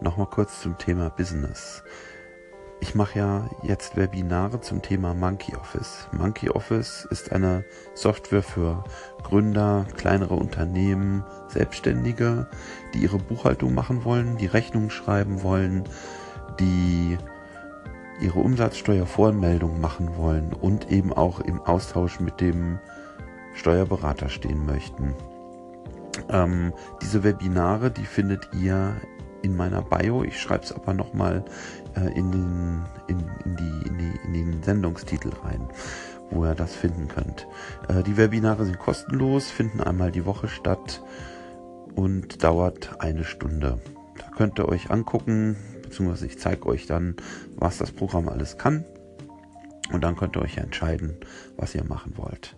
Nochmal kurz zum Thema Business. Ich mache ja jetzt Webinare zum Thema Monkey Office. Monkey Office ist eine Software für Gründer, kleinere Unternehmen, Selbstständige, die ihre Buchhaltung machen wollen, die Rechnungen schreiben wollen, die ihre Umsatzsteuervoranmeldung machen wollen und eben auch im Austausch mit dem Steuerberater stehen möchten. Ähm, diese Webinare, die findet ihr in meiner Bio. Ich schreibe es aber nochmal äh, in, den, in, in, die, in, die, in den Sendungstitel rein, wo ihr das finden könnt. Äh, die Webinare sind kostenlos, finden einmal die Woche statt und dauert eine Stunde. Da könnt ihr euch angucken, beziehungsweise ich zeige euch dann, was das Programm alles kann. Und dann könnt ihr euch entscheiden, was ihr machen wollt.